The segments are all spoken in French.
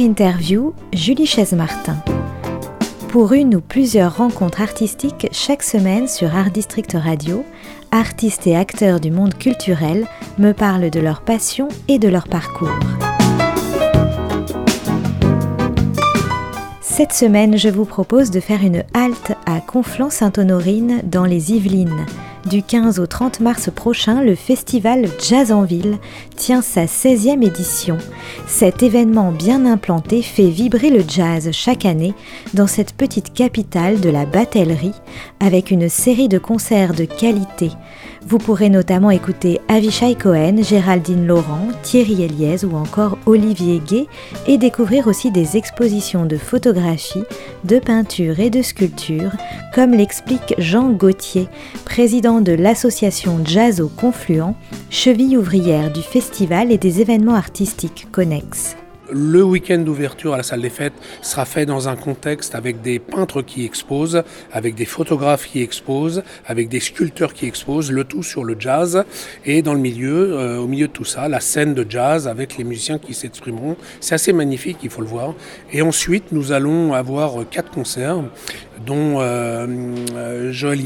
Interview, Julie Chaise-Martin. Pour une ou plusieurs rencontres artistiques chaque semaine sur Art District Radio, artistes et acteurs du monde culturel me parlent de leur passion et de leur parcours. Cette semaine, je vous propose de faire une halte à Conflans-Sainte-Honorine dans les Yvelines. Du 15 au 30 mars prochain, le festival Jazz en Ville tient sa 16e édition. Cet événement bien implanté fait vibrer le jazz chaque année dans cette petite capitale de la batellerie avec une série de concerts de qualité vous pourrez notamment écouter Avishai Cohen, Géraldine Laurent, Thierry Eliès ou encore Olivier Gay et découvrir aussi des expositions de photographie, de peinture et de sculpture, comme l'explique Jean Gauthier, président de l'association Jazz au Confluent, cheville ouvrière du festival et des événements artistiques connexes. Le week-end d'ouverture à la salle des fêtes sera fait dans un contexte avec des peintres qui exposent, avec des photographes qui exposent, avec des sculpteurs qui exposent, le tout sur le jazz. Et dans le milieu, euh, au milieu de tout ça, la scène de jazz avec les musiciens qui s'exprimeront. C'est assez magnifique, il faut le voir. Et ensuite, nous allons avoir quatre concerts, dont euh, euh Joël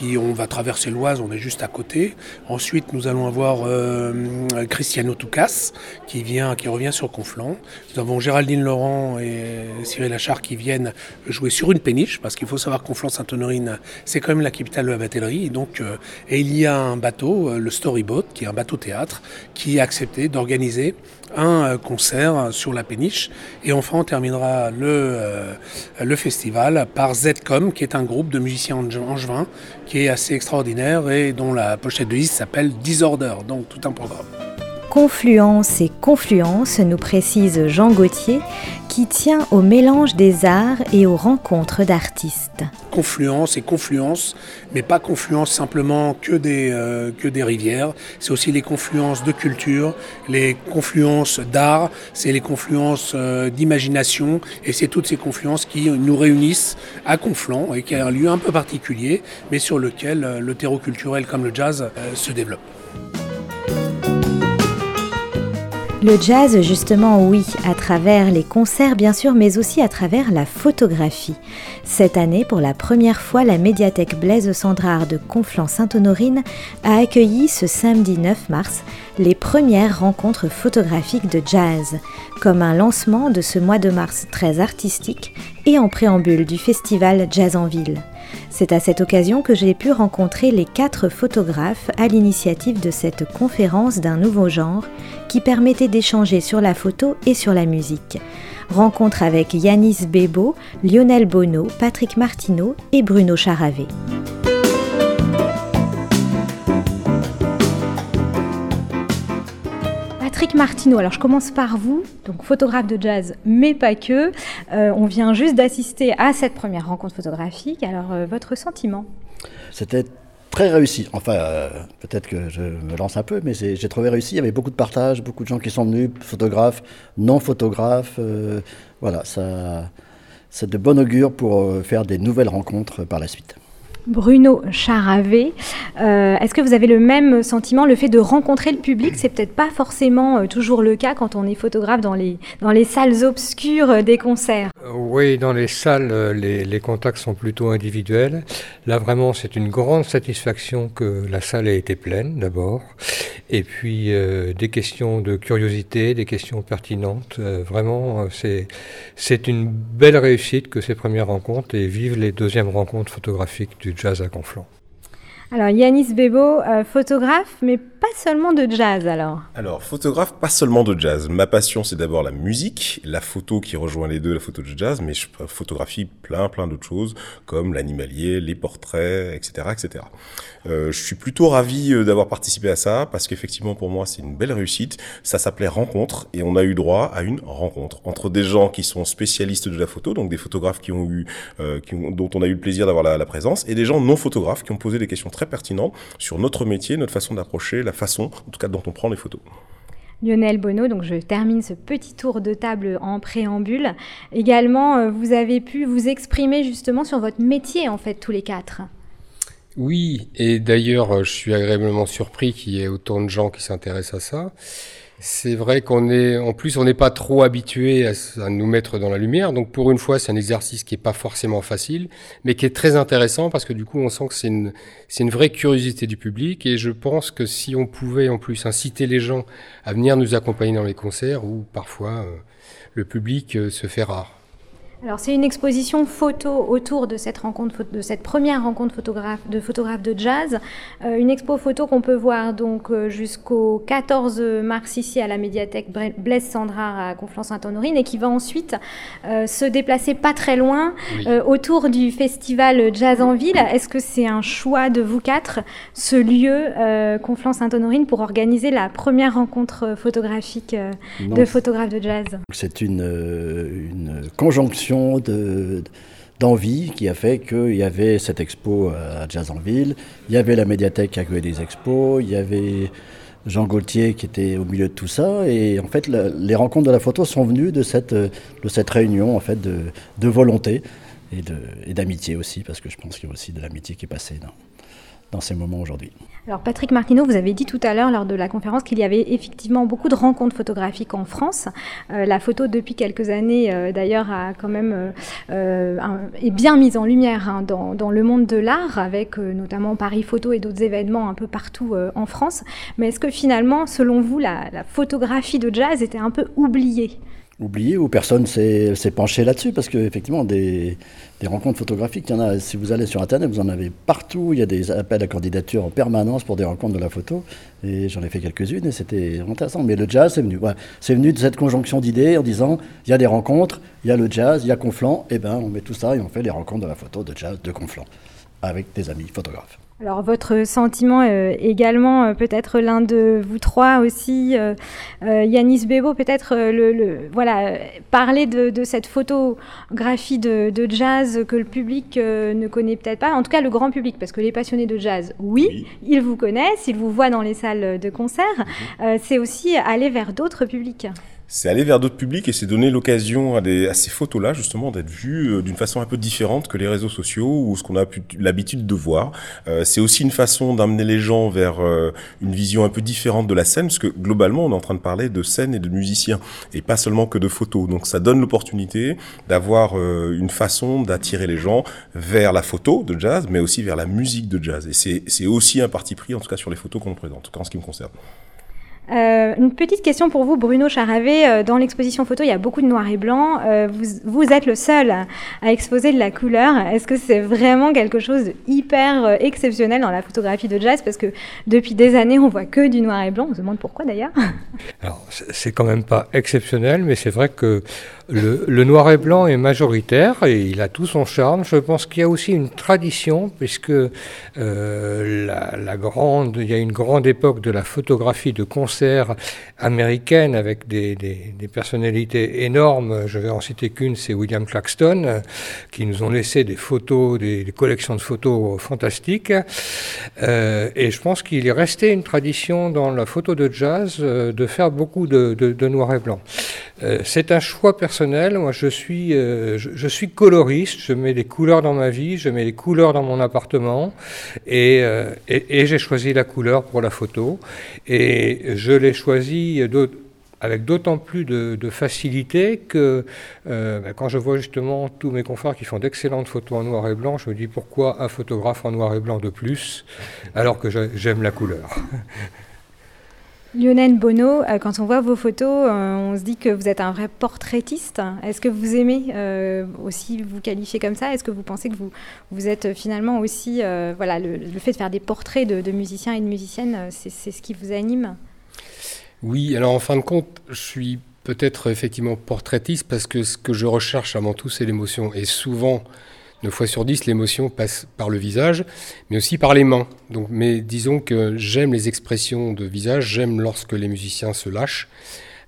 On va traverser l'Oise, on est juste à côté. Ensuite, nous allons avoir euh, Cristiano Toucas qui vient, qui revient sur Conflans. Nous avons Géraldine Laurent et Cyril Achard qui viennent jouer sur une péniche parce qu'il faut savoir que Conflans-Sainte-Honorine, c'est quand même la capitale de la batellerie. Et donc, euh, et il y a un bateau, euh, le Storyboat, qui est un bateau théâtre, qui a accepté d'organiser un concert sur la péniche. Et enfin, on terminera le, le festival par Zcom, qui est un groupe de musiciens angevins qui est assez extraordinaire et dont la pochette de liste s'appelle Disorder, donc tout un programme. Confluence et confluence, nous précise Jean Gauthier, qui tient au mélange des arts et aux rencontres d'artistes. Confluence et confluence, mais pas confluence simplement que des, euh, rivières, c'est aussi les confluences de culture, les confluences d'art, c'est les confluences euh, d'imagination, et c'est toutes ces confluences qui nous réunissent à Conflans, et qui a un lieu un peu particulier, mais sur lequel euh, le terreau culturel comme le jazz se développe. Le jazz, justement, oui, à travers les concerts bien sûr, mais aussi à travers la photographie. Cette année, pour la première fois, la médiathèque Blaise Sandrard de Conflans-Sainte-Honorine a accueilli ce samedi 9 mars les premières rencontres photographiques de jazz, comme un lancement de ce mois de mars très artistique et en préambule du festival Jazz en Ville. C'est à cette occasion que j'ai pu rencontrer les quatre photographes à l'initiative de cette conférence d'un nouveau genre qui permettait d'échanger sur la photo et sur la musique. Rencontre avec Yanis Bebo, Lionel Bono, Patrick Martineau et Bruno Charavé. Patrick Martineau, alors je commence par vous, donc photographe de jazz, mais pas que. Euh, on vient juste d'assister à cette première rencontre photographique. Alors, euh, votre sentiment? C'était très réussi. Enfin, euh, peut-être que je me lance un peu, mais j'ai trouvé réussi. Il y avait beaucoup de partage, beaucoup de gens qui sont venus, photographes, non photographes. voilà, ça, c'est de bon augure pour faire des nouvelles rencontres par la suite. Bruno Charavé. Euh, est-ce que vous avez le même sentiment Le fait de rencontrer le public, c'est peut-être pas forcément euh, toujours le cas quand on est photographe dans les, dans les salles obscures euh, des concerts? Oui, dans les salles, les, contacts sont plutôt individuels. Là, vraiment, c'est une grande satisfaction que la salle ait été pleine, d'abord. Et puis, des questions de curiosité, des questions pertinentes. vraiment, c'est, c'est une belle réussite que ces premières rencontres et vive les deuxièmes rencontres photographiques du Conflans. Alors Yanis Bebo, euh, photographe, mais pas seulement de jazz alors. Alors photographe, pas seulement de jazz. Ma passion c'est d'abord la musique, la photo qui rejoint les deux, la photo de jazz, mais je photographie plein plein d'autres choses comme l'animalier, les portraits, etc. etc. Euh, je suis plutôt ravi euh, d'avoir participé à ça parce qu'effectivement pour moi c'est une belle réussite. Ça s'appelait rencontre et on a eu droit à une rencontre entre des gens qui sont spécialistes de la photo, donc des photographes qui ont eu, qui dont on a eu le plaisir d'avoir la, la présence, et des gens non photographes qui ont posé des questions très pertinent sur notre métier, notre façon d'approcher, la façon, en tout cas, dont on prend les photos. Lionel Bonneau, donc je termine ce petit tour de table en préambule. Également, euh, vous avez pu vous exprimer justement sur votre métier, en fait, tous les quatre. Oui, et d'ailleurs, je suis agréablement surpris qu'il y ait autant de gens qui s'intéressent à ça. C'est vrai qu'on est, en plus, on n'est pas trop habitué à, nous mettre dans la lumière. Donc, pour une fois, c'est un exercice qui est pas forcément facile, mais qui est très intéressant parce que du coup, on sent que c'est une, c'est une vraie curiosité du public. Et je pense que si on pouvait en plus inciter les gens à venir nous accompagner dans les concerts, où parfois euh, le public euh, se fait rare. Alors c'est une exposition photo autour de cette rencontre, de cette première rencontre photographe, de photographes de jazz. Euh, une expo photo qu'on peut voir donc euh, jusqu'au 14 mars ici à la médiathèque Blaise Sandrard à Conflans-Sainte-Honorine et qui va ensuite euh, se déplacer pas très loin Oui. euh, autour du festival Jazz en Ville. Est-ce que c'est un choix de vous quatre, ce lieu Conflans-Sainte-Honorine pour organiser la première rencontre photographique de photographes de jazz? C'est une, une conjonction de- d'envie qui a fait qu'il y avait cette expo à Jazz en Ville, il y avait la médiathèque qui accueillait des expos, il y avait Jean Gaultier qui était au milieu de tout ça, et en fait les rencontres de la photo sont venues de cette, de cette réunion en fait de, de volonté et de- et d'amitié aussi, parce que je pense qu'il y a aussi de l'amitié qui est passée dans ces moments aujourd'hui. Alors Patrick Martineau, vous avez dit tout à l'heure lors de la conférence qu'il y avait effectivement beaucoup de rencontres photographiques en France. Euh, la photo depuis quelques années euh, d'ailleurs a quand même euh, est bien mise en lumière hein, dans, le monde de l'art avec notamment Paris Photo et d'autres événements un peu partout en France. Mais est-ce que finalement, selon vous, la photographie de jazz était un peu oubliée? Oublié ou personne s'est penché là-dessus parce qu'effectivement des, des rencontres photographiques, il y en a, si vous allez sur internet, vous en avez partout, il y a des appels à candidature en permanence pour des rencontres de la photo et j'en ai fait quelques-unes et c'était intéressant. Mais le jazz, c'est venu, c'est venu de cette conjonction d'idées en disant il y a des rencontres, il y a le jazz, il y a Conflans, et ben on met tout ça et on fait les rencontres de la photo de jazz de Conflans avec des amis photographes. Alors votre sentiment euh, également, euh, peut-être l'un de vous trois aussi, euh, euh, Yanis Bebo, peut-être euh, le, le- voilà, euh, parler de, de cette photographie de, de jazz que le public euh, ne connaît peut-être pas, en tout cas le grand public, parce que les passionnés de jazz, oui, Oui. ils vous connaissent, ils vous voient dans les salles de concert, Euh, c'est aussi aller vers d'autres publics. C'est aller vers d'autres publics et c'est donner l'occasion à, à ces photos-là, justement, d'être vues euh, d'une façon un peu différente que les réseaux sociaux ou ce qu'on a l'habitude de voir. Euh, c'est aussi une façon d'amener les gens vers euh, une vision un peu différente de la scène, parce que globalement, on est en train de parler de scène et de musiciens, et pas seulement que de photos. Donc ça donne l'opportunité d'avoir euh, une façon d'attirer les gens vers la photo de jazz, mais aussi vers la musique de jazz. Et c'est c'est aussi un parti pris, en tout cas sur les photos qu'on présente, en tout cas en ce qui me concerne. Euh, une petite question pour vous, Bruno Charavet. Euh, Dans l'exposition photo, il y a beaucoup de noir et blanc. Euh, vous, vous êtes le seul à exposer de la couleur. Est-ce que c'est vraiment quelque chose de hyper euh, exceptionnel dans la photographie de jazz? Parce que depuis des années, on voit que du noir et blanc. On se demande pourquoi d'ailleurs. Alors, c'est quand même pas exceptionnel, mais c'est vrai que le, le noir et blanc est majoritaire et il a tout son charme. Je pense qu'il y a aussi une tradition, puisque euh, la, la grande, il y a une grande époque de la photographie de concert américaine avec des, personnalités énormes. Je vais en citer qu'une, c'est William Claxton, qui nous ont laissé des photos, des, collections de photos fantastiques. Euh, et je pense qu'il est resté une tradition dans la photo de jazz euh, de faire beaucoup de noir et blanc. Euh, c'est un choix personnel. Moi, je suis, euh, je, suis coloriste. Je mets des couleurs dans ma vie. Je mets des couleurs dans mon appartement. Et, euh, et, j'ai choisi la couleur pour la photo. Et je l'ai choisi d'aut- avec d'autant plus de, de facilité que ben, quand je vois justement tous mes confrères qui font d'excellentes photos en noir et blanc, je me dis pourquoi un photographe en noir et blanc de plus alors que j'aime la couleur? Lionel Bono, euh, quand on voit vos photos, euh, on se dit que vous êtes un vrai portraitiste. Est-ce que vous aimez euh, aussi vous qualifier comme ça? Est-ce que vous pensez que vous, vous êtes finalement aussi, voilà, le, fait de faire des portraits de, de musiciens et de musiciennes, c'est ce qui vous anime? Oui, alors en fin de compte, je suis peut-être effectivement portraitiste parce que ce que je recherche avant tout, c'est l'émotion. Et souvent, 9 fois sur 10, l'émotion passe par le visage, mais aussi par les mains. Donc, mais disons que j'aime les expressions de visage, j'aime lorsque les musiciens se lâchent.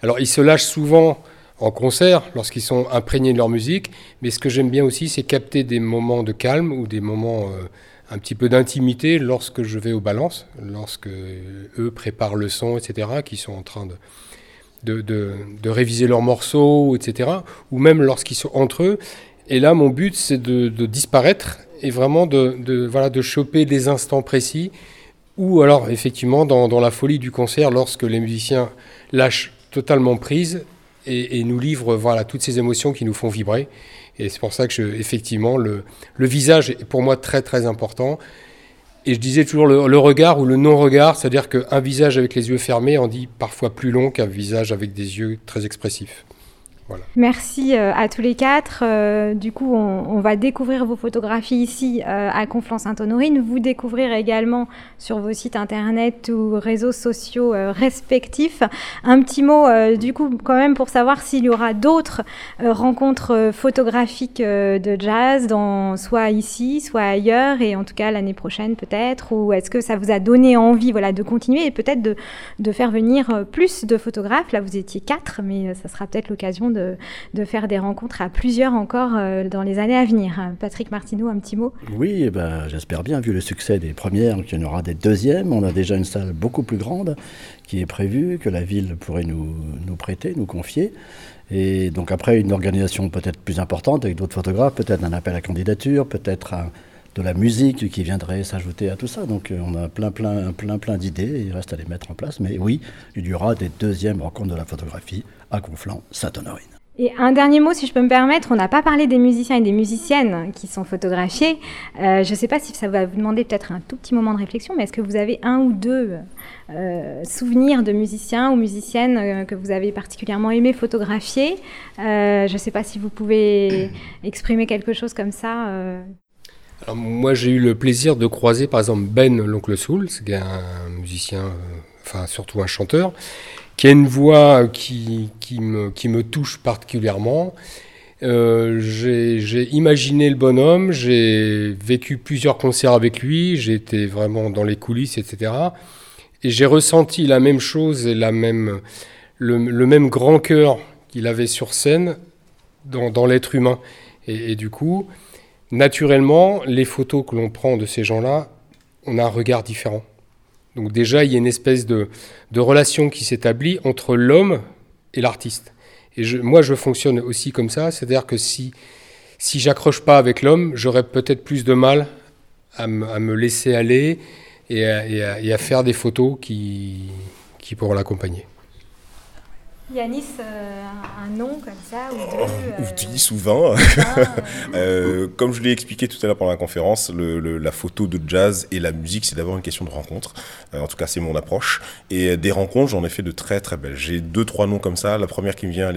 Alors, ils se lâchent souvent en concert, lorsqu'ils sont imprégnés de leur musique, mais ce que j'aime bien aussi, c'est capter des moments de calme ou des moments euh, un petit peu d'intimité lorsque je vais aux balances, lorsque eux préparent le son, etc., qui sont en train de, de, réviser leurs morceaux, etc., ou même lorsqu'ils sont entre eux. Et là, mon but, c'est de, de disparaître et vraiment de, de, voilà, de choper des instants précis ou alors effectivement dans, la folie du concert lorsque les musiciens lâchent totalement prise et, nous livrent voilà, toutes ces émotions qui nous font vibrer. Et c'est pour ça que, effectivement, le, le, visage est pour moi très très important. Et je disais toujours le, le regard ou le non-regard, c'est-à-dire qu'un visage avec les yeux fermés en dit parfois plus long qu'un visage avec des yeux très expressifs. Merci euh, à tous les quatre. Euh, du coup, on, va découvrir vos photographies ici euh, à Conflans-Sainte-Honorine. Vous découvrir également sur vos sites internet ou réseaux sociaux respectifs. Un petit mot, du coup, quand même, pour savoir s'il y aura d'autres rencontres photographiques de jazz, soit ici, soit ailleurs, et en tout cas l'année prochaine peut-être. Ou est-ce que ça vous a donné envie voilà, de continuer et peut-être de faire venir plus de photographes Là, vous étiez quatre, mais ça sera peut-être l'occasion de de, faire des rencontres à plusieurs encore euh, dans les années à venir. Patrick Martineau, un petit mot? Oui, eh ben, j'espère bien, vu le succès des premières, qu'il y en aura des deuxièmes. On a déjà une salle beaucoup plus grande qui est prévue, que la ville pourrait nous, nous prêter, nous confier. Et donc après, une organisation peut-être plus importante avec d'autres photographes, peut-être un appel à candidature, peut-être de la musique qui viendrait s'ajouter à tout ça. Donc euh, on a plein, plein, plein, plein d'idées. Il reste à les mettre en place. Mais oui, il y aura des deuxièmes rencontres de la photographie à Conflans, Saint-Honorine. Et un dernier mot, si je peux me permettre, on n'a pas parlé des musiciens et des musiciennes qui sont photographiés. Euh, je ne sais pas si ça va vous demander peut-être un tout petit moment de réflexion, mais est-ce que vous avez un ou deux euh, souvenirs de musiciens ou musiciennes que vous avez particulièrement aimé photographier? Je ne sais pas si vous pouvez exprimer quelque chose comme ça. Moi, j'ai eu le plaisir de croiser par exemple Ben l'oncle Soul, c'est un musicien, enfin surtout un chanteur, qui a une voix qui, qui, me, touche particulièrement. Euh, j'ai imaginé le bonhomme, j'ai vécu plusieurs concerts avec lui, j'ai été vraiment dans les coulisses, etc. Et j'ai ressenti la même chose et le, même grand cœur qu'il avait sur scène dans, l'être humain. Et, du coup, naturellement, les photos que l'on prend de ces gens-là, on a un regard différent. Donc déjà, il y a une espèce de, relation qui s'établit entre l'homme et l'artiste. Et moi, je fonctionne aussi comme ça, c'est-à-dire que si, si j'accroche pas avec l'homme, j'aurais peut-être plus de mal à, me laisser aller et à, faire des photos qui, qui pourront l'accompagner. Yanis, euh, un nom comme ça, ou deux Ou euh, dix, ou vingt. Euh, comme je l'ai expliqué tout à l'heure pendant la conférence, le, la photo de jazz et la musique, c'est d'abord une question de rencontre. en tout cas, c'est mon approche. Et des rencontres, j'en ai fait de très très belles. J'ai deux, trois noms comme ça. La première qui me vient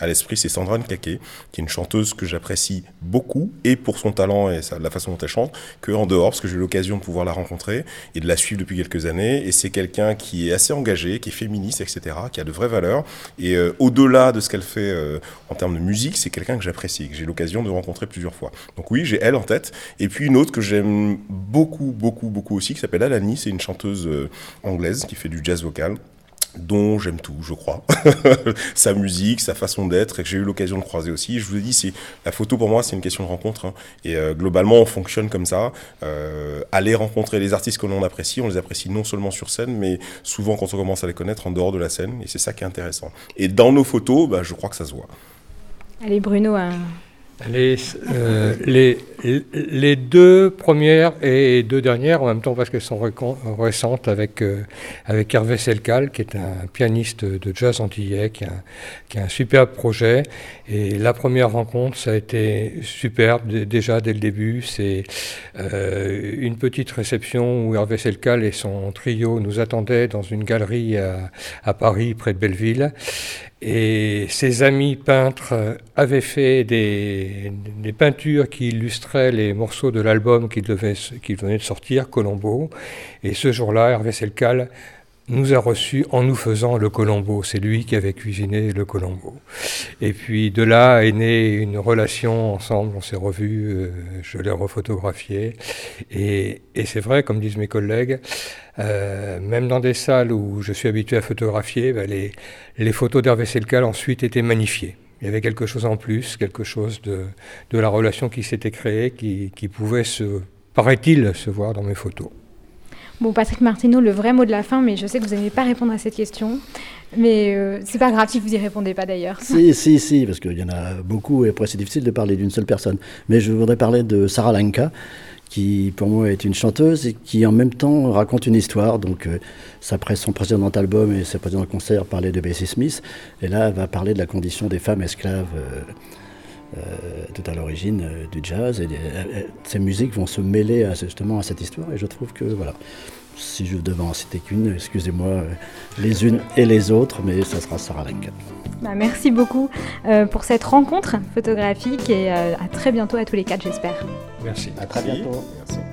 à l'esprit, c'est Sandra Nkake, qui est une chanteuse que j'apprécie beaucoup, et pour son talent et la façon dont elle chante, que en dehors, parce que j'ai eu l'occasion de pouvoir la rencontrer et de la suivre depuis quelques années. Et c'est quelqu'un qui est assez engagé, qui est féministe, etc., qui a de vraies valeurs et euh, au-delà de ce qu'elle fait euh, en termes de musique, c'est quelqu'un que j'apprécie, que j'ai l'occasion de rencontrer plusieurs fois. Donc oui, j'ai elle en tête. Et puis une autre que j'aime beaucoup, beaucoup, beaucoup aussi, qui s'appelle Alani, c'est une chanteuse euh, anglaise qui fait du jazz vocal dont j'aime tout, je crois. sa musique, sa façon d'être, et que j'ai eu l'occasion de croiser aussi. Je vous ai dit, la photo pour moi, c'est une question de rencontre. Hein. Et euh, globalement, on fonctionne comme ça. Euh, aller rencontrer les artistes que l'on apprécie, on les apprécie non seulement sur scène, mais souvent quand on commence à les connaître en dehors de la scène. Et c'est ça qui est intéressant. Et dans nos photos, bah, je crois que ça se voit. Allez, Bruno, un, les, euh, les, deux premières et deux dernières, en même temps parce qu'elles sont récentes, avec, euh, avec Hervé Selcal, qui est un pianiste de jazz antillais, qui a, qui a un superbe projet. Et la première rencontre, ça a été superbe déjà dès le début. C'est euh, une petite réception où Hervé Selcal et son trio nous attendaient dans une galerie à, à Paris, près de Belleville. Et ses amis peintres avaient fait des, des peintures qui illustraient les morceaux de l'album qu'il venait de sortir, Colombo. Et ce jour-là, Hervé Selcal nous a reçus en nous faisant le Colombo. C'est lui qui avait cuisiné le Colombo. Et puis de là est née une relation ensemble. On s'est revus, euh, je l'ai refotographié. Et, et c'est vrai, comme disent mes collègues, euh, même dans des salles où je suis habitué à photographier, bah, les, les, photos d'Hervé Selcal ensuite étaient magnifiées. Il y avait quelque chose en plus, quelque chose de, de la relation qui s'était créée, qui, qui pouvait se, paraît-il, se voir dans mes photos. Bon, Patrick Martineau, le vrai mot de la fin, mais je sais que vous n'allez pas répondre à cette question. Mais euh, c'est pas grave si vous y répondez pas d'ailleurs. Si, si, si, parce qu'il y en a beaucoup et après c'est difficile de parler d'une seule personne. Mais je voudrais parler de Sarah Lanka, qui pour moi est une chanteuse et qui en même temps raconte une histoire. Donc, euh, son précédent album et ses précédents concerts parlaient de Bessie Smith, et là elle va parler de la condition des femmes esclaves. Euh, tout à l'origine du jazz et ces musiques vont se mêler à, justement à cette histoire et je trouve que voilà si je devais en citer qu'une, excusez-moi, euh, les unes et les autres, mais ça sera Sarah Lanka. Bah, merci beaucoup euh, pour cette rencontre photographique et euh, à très bientôt à tous les quatre, j'espère. Merci. À très bientôt. Merci.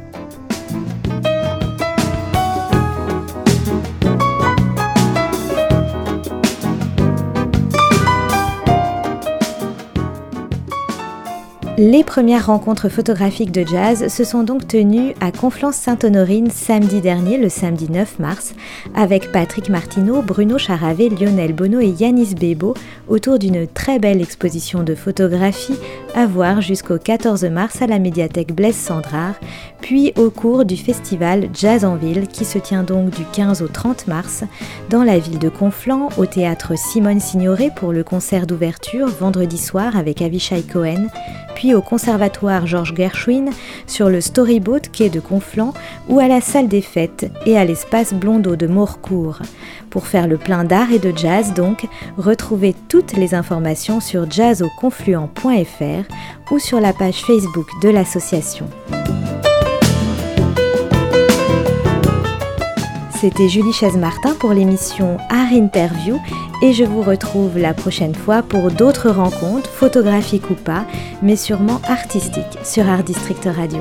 Les premières rencontres photographiques de jazz se sont donc tenues à Conflans-Sainte-Honorine samedi dernier, le samedi 9 mars, avec Patrick Martineau, Bruno Charavé, Lionel Bono et Yanis Bebo autour d'une très belle exposition de photographie à voir jusqu'au 14 mars à la médiathèque Blaise Sandrard, puis au cours du festival Jazz en Ville qui se tient donc du 15 au 30 mars dans la ville de Conflans au théâtre Simone Signoret pour le concert d'ouverture vendredi soir avec Avishai Cohen puis au Conservatoire Georges Gershwin, sur le Storyboat quai de Conflans ou à la salle des fêtes et à l'espace Blondeau de Morcourt. Pour faire le plein d'art et de jazz donc, retrouvez toutes les informations sur jazzoconfluent.fr ou sur la page Facebook de l'association. C'était Julie Chaise-Martin pour l'émission Art Interview et je vous retrouve la prochaine fois pour d'autres rencontres, photographiques ou pas, mais sûrement artistiques sur Art District Radio.